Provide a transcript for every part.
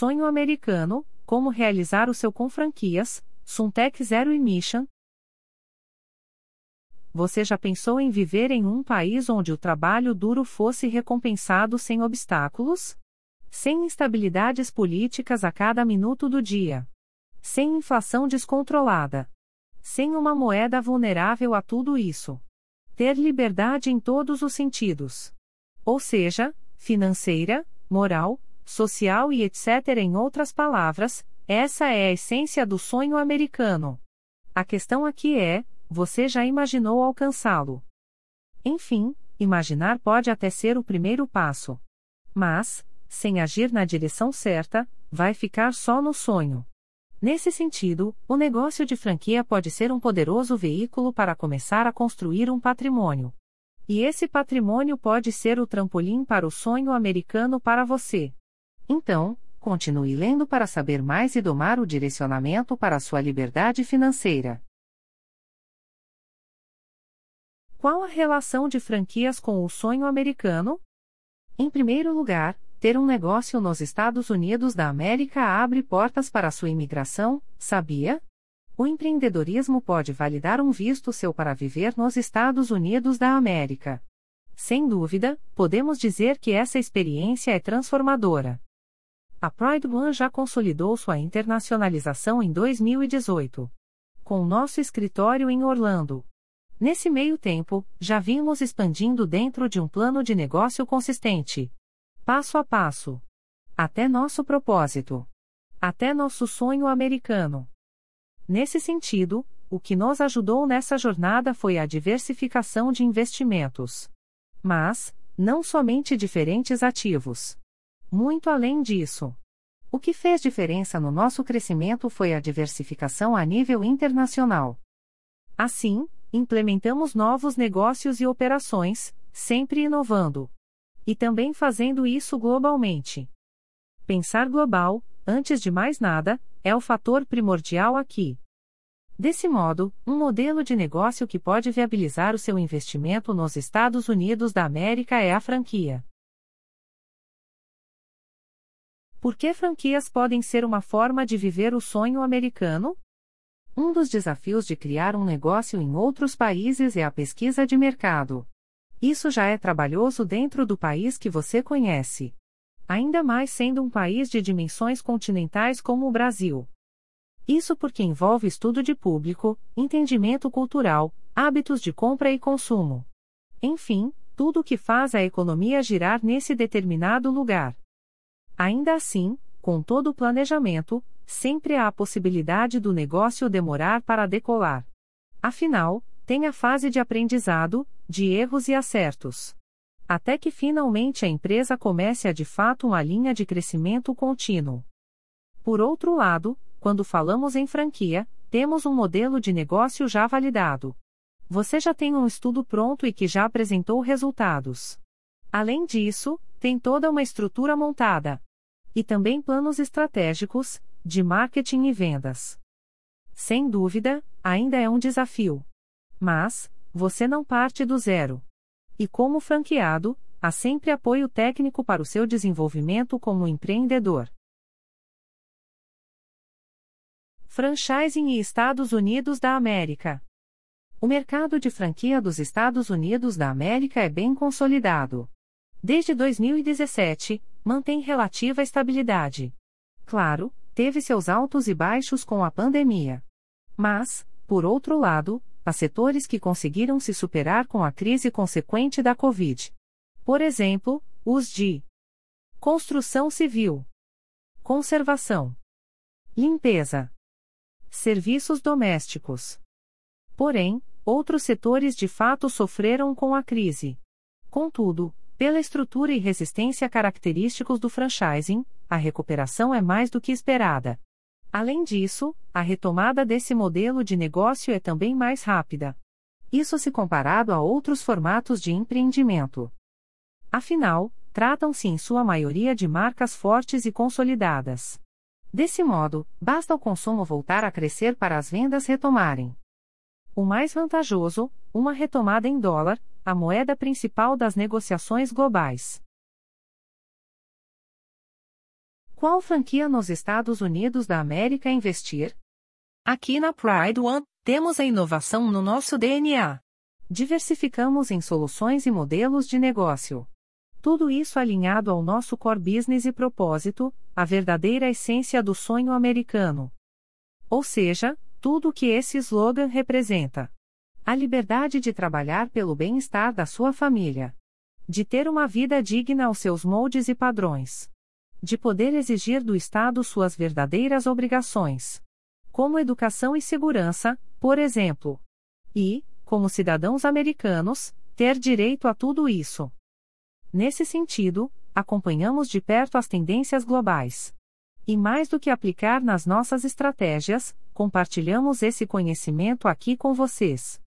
Sonho americano, como realizar o seu com franquias, Suntec Zero Emission. Você já pensou em viver em um país onde o trabalho duro fosse recompensado sem obstáculos? Sem instabilidades políticas a cada minuto do dia. Sem inflação descontrolada. Sem uma moeda vulnerável a tudo isso. Ter liberdade em todos os sentidos. Ou seja, financeira, moral, social e etc. Em outras palavras, essa é a essência do sonho americano. A questão aqui é: você já imaginou alcançá-lo? Enfim, imaginar pode até ser o primeiro passo. Mas, sem agir na direção certa, vai ficar só no sonho. Nesse sentido, o negócio de franquia pode ser um poderoso veículo para começar a construir um patrimônio. E esse patrimônio pode ser o trampolim para o sonho americano para você. Então, continue lendo para saber mais e domar o direcionamento para a sua liberdade financeira. Qual a relação de franquias com o sonho americano? Em primeiro lugar, ter um negócio nos Estados Unidos da América abre portas para sua imigração, sabia? O empreendedorismo pode validar um visto seu para viver nos Estados Unidos da América. Sem dúvida, podemos dizer que essa experiência é transformadora. A Pride One já consolidou sua internacionalização em 2018. Com nosso escritório em Orlando. Nesse meio tempo, já vimos expandindo dentro de um plano de negócio consistente passo a passo. Até nosso propósito. Até nosso sonho americano. Nesse sentido, o que nos ajudou nessa jornada foi a diversificação de investimentos. Mas, não somente diferentes ativos. Muito além disso. O que fez diferença no nosso crescimento foi a diversificação a nível internacional. Assim, implementamos novos negócios e operações, sempre inovando. E também fazendo isso globalmente. Pensar global, antes de mais nada, é o fator primordial aqui. Desse modo, um modelo de negócio que pode viabilizar o seu investimento nos Estados Unidos da América é a franquia. Por que franquias podem ser uma forma de viver o sonho americano? Um dos desafios de criar um negócio em outros países é a pesquisa de mercado. Isso já é trabalhoso dentro do país que você conhece. Ainda mais sendo um país de dimensões continentais como o Brasil. Isso porque envolve estudo de público, entendimento cultural, hábitos de compra e consumo. Enfim, tudo o que faz a economia girar nesse determinado lugar. Ainda assim, com todo o planejamento, sempre há a possibilidade do negócio demorar para decolar. Afinal, tem a fase de aprendizado, de erros e acertos. Até que finalmente a empresa comece a de fato uma linha de crescimento contínuo. Por outro lado, quando falamos em franquia, temos um modelo de negócio já validado. Você já tem um estudo pronto e que já apresentou resultados. Além disso, tem toda uma estrutura montada. E também planos estratégicos, de marketing e vendas. Sem dúvida, ainda é um desafio. Mas, você não parte do zero. E como franqueado, há sempre apoio técnico para o seu desenvolvimento como empreendedor. Franchising e Estados Unidos da América. O mercado de franquia dos Estados Unidos da América é bem consolidado. Desde 2017, mantém relativa estabilidade. Claro, teve seus altos e baixos com a pandemia. Mas, por outro lado, a setores que conseguiram se superar com a crise consequente da Covid. Por exemplo, os de construção civil, conservação, limpeza, serviços domésticos. Porém, outros setores de fato sofreram com a crise. Contudo, pela estrutura e resistência característicos do franchising, a recuperação é mais do que esperada. Além disso, a retomada desse modelo de negócio é também mais rápida. Isso se comparado a outros formatos de empreendimento. Afinal, tratam-se em sua maioria de marcas fortes e consolidadas. Desse modo, basta o consumo voltar a crescer para as vendas retomarem. O mais vantajoso, uma retomada em dólar, a moeda principal das negociações globais. Qual franquia nos Estados Unidos da América investir? Aqui na Pride One, temos a inovação no nosso DNA. Diversificamos em soluções e modelos de negócio. Tudo isso alinhado ao nosso core business e propósito, a verdadeira essência do sonho americano. Ou seja, tudo o que esse slogan representa. A liberdade de trabalhar pelo bem-estar da sua família. De ter uma vida digna aos seus moldes e padrões de poder exigir do Estado suas verdadeiras obrigações, como educação e segurança, por exemplo. E, como cidadãos americanos, ter direito a tudo isso. Nesse sentido, acompanhamos de perto as tendências globais. E mais do que aplicar nas nossas estratégias, compartilhamos esse conhecimento aqui com vocês.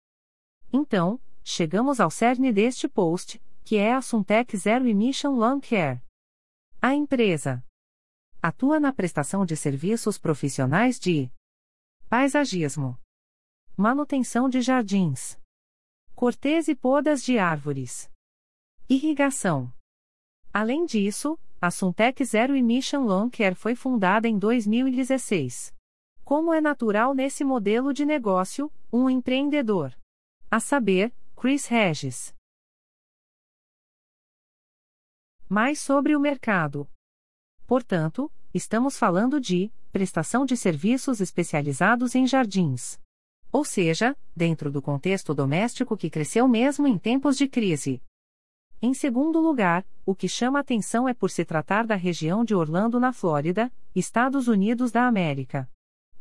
Então, chegamos ao cerne deste post, que é a Suntec Zero Emission Lawn Care. A empresa atua na prestação de serviços profissionais de paisagismo, manutenção de jardins, cortês e podas de árvores, irrigação. Além disso, a Suntec Zero Emission Lawn Care foi fundada em 2016. Como é natural nesse modelo de negócio, um empreendedor. A saber, Chris Regis. Mais sobre o mercado. Portanto, estamos falando de prestação de serviços especializados em jardins. Ou seja, dentro do contexto doméstico que cresceu mesmo em tempos de crise. Em segundo lugar, o que chama atenção é por se tratar da região de Orlando, na Flórida, Estados Unidos da América.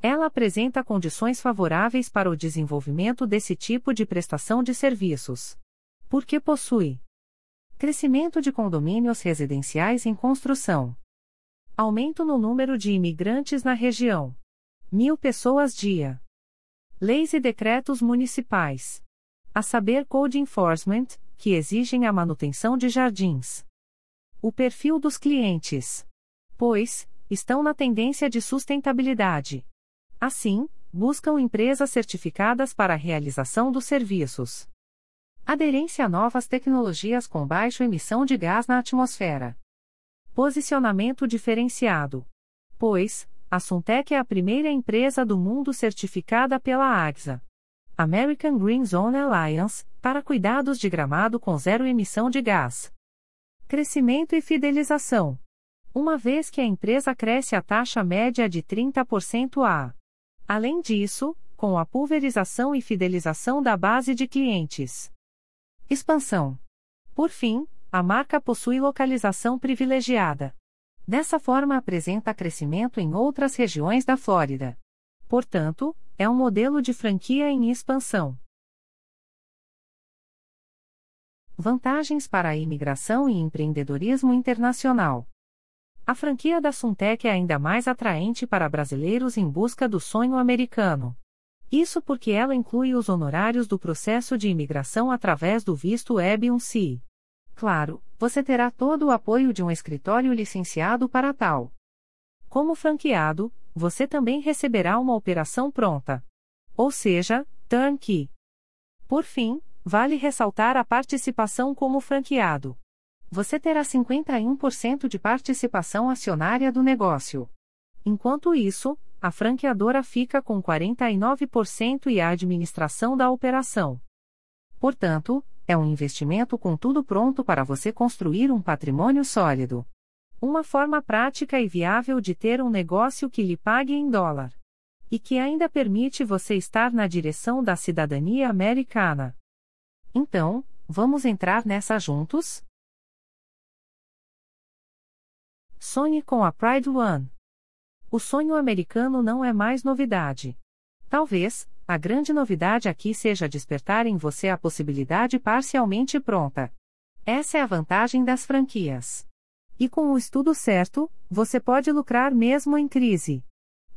Ela apresenta condições favoráveis para o desenvolvimento desse tipo de prestação de serviços. Porque possui Crescimento de condomínios residenciais em construção. Aumento no número de imigrantes na região. Mil pessoas dia. Leis e decretos municipais. A saber, Code Enforcement, que exigem a manutenção de jardins. O perfil dos clientes. Pois, estão na tendência de sustentabilidade. Assim, buscam empresas certificadas para a realização dos serviços. Aderência a novas tecnologias com baixa emissão de gás na atmosfera. Posicionamento diferenciado. Pois, a Suntec é a primeira empresa do mundo certificada pela AGSA. American Green Zone Alliance, para cuidados de gramado com zero emissão de gás. Crescimento e fidelização. Uma vez que a empresa cresce a taxa média de 30% a. Além disso, com a pulverização e fidelização da base de clientes. Expansão. Por fim, a marca possui localização privilegiada. Dessa forma, apresenta crescimento em outras regiões da Flórida. Portanto, é um modelo de franquia em expansão. Vantagens para a imigração e empreendedorismo internacional. A franquia da Suntec é ainda mais atraente para brasileiros em busca do sonho americano. Isso porque ela inclui os honorários do processo de imigração através do visto EB-1C. Claro, você terá todo o apoio de um escritório licenciado para tal. Como franqueado, você também receberá uma operação pronta. Ou seja, turnkey. Por fim, vale ressaltar a participação como franqueado. Você terá 51% de participação acionária do negócio. Enquanto isso, a franqueadora fica com 49% e a administração da operação. Portanto, é um investimento com tudo pronto para você construir um patrimônio sólido. Uma forma prática e viável de ter um negócio que lhe pague em dólar. E que ainda permite você estar na direção da cidadania americana. Então, vamos entrar nessa juntos? Sonhe com a Pride One o sonho americano não é mais novidade. Talvez, a grande novidade aqui seja despertar em você a possibilidade parcialmente pronta. Essa é a vantagem das franquias. E com o estudo certo, você pode lucrar mesmo em crise.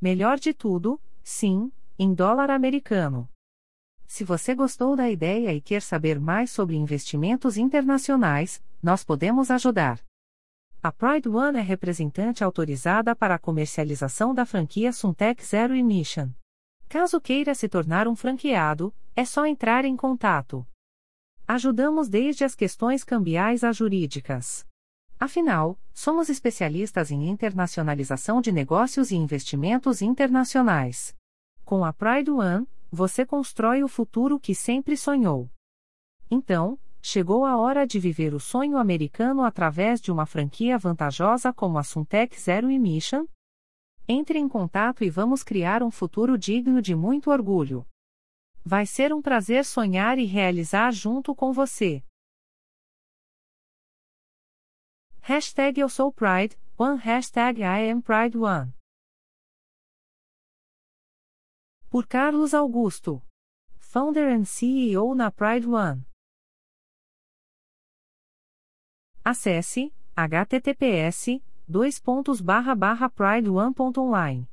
Melhor de tudo, sim, em dólar americano. Se você gostou da ideia e quer saber mais sobre investimentos internacionais, nós podemos ajudar. A Pride One é representante autorizada para a comercialização da franquia Suntec Zero Emission. Caso queira se tornar um franqueado, é só entrar em contato. Ajudamos desde as questões cambiais a jurídicas. Afinal, somos especialistas em internacionalização de negócios e investimentos internacionais. Com a Pride One, você constrói o futuro que sempre sonhou. Então, chegou a hora de viver o sonho americano através de uma franquia vantajosa como a Suntec Zero Emission? Entre em contato e vamos criar um futuro digno de muito orgulho. Vai ser um prazer sonhar e realizar junto com você. Hashtag Eu Sou Pride, One Hashtag I Am Pride One. Por Carlos Augusto. Founder and CEO na Pride One. Acesse https://pride1.online